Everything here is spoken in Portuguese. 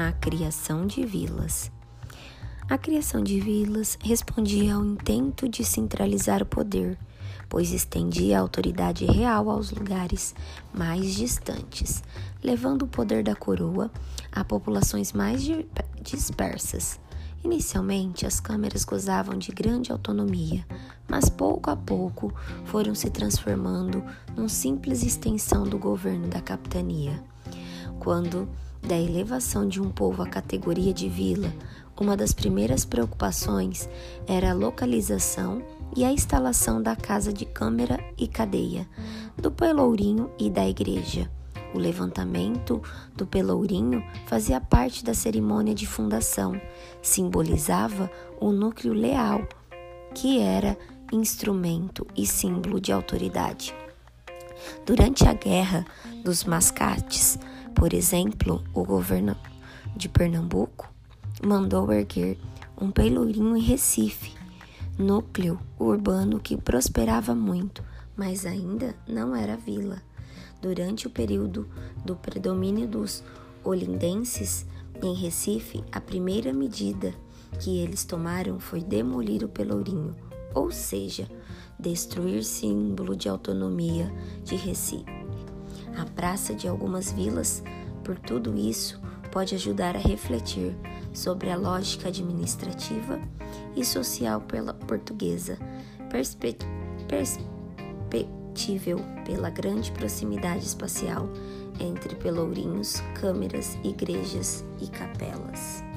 a criação de vilas. A criação de vilas respondia ao intento de centralizar o poder, pois estendia a autoridade real aos lugares mais distantes, levando o poder da coroa a populações mais dispersas. Inicialmente, as câmeras gozavam de grande autonomia, mas pouco a pouco foram se transformando num simples extensão do governo da capitania. Quando da elevação de um povo à categoria de vila, uma das primeiras preocupações era a localização e a instalação da casa de câmara e cadeia, do pelourinho e da igreja. O levantamento do pelourinho fazia parte da cerimônia de fundação, simbolizava o núcleo leal, que era instrumento e símbolo de autoridade. Durante a Guerra dos Mascates, por exemplo, o governo de Pernambuco mandou erguer um pelourinho em Recife, núcleo urbano que prosperava muito, mas ainda não era vila. Durante o período do predomínio dos olindenses em Recife, a primeira medida que eles tomaram foi demolir o pelourinho, ou seja, destruir símbolo de autonomia de Recife. A praça de algumas vilas, por tudo isso, pode ajudar a refletir sobre a lógica administrativa e social pela portuguesa, perspectível pela grande proximidade espacial entre pelourinhos, câmeras, igrejas e capelas.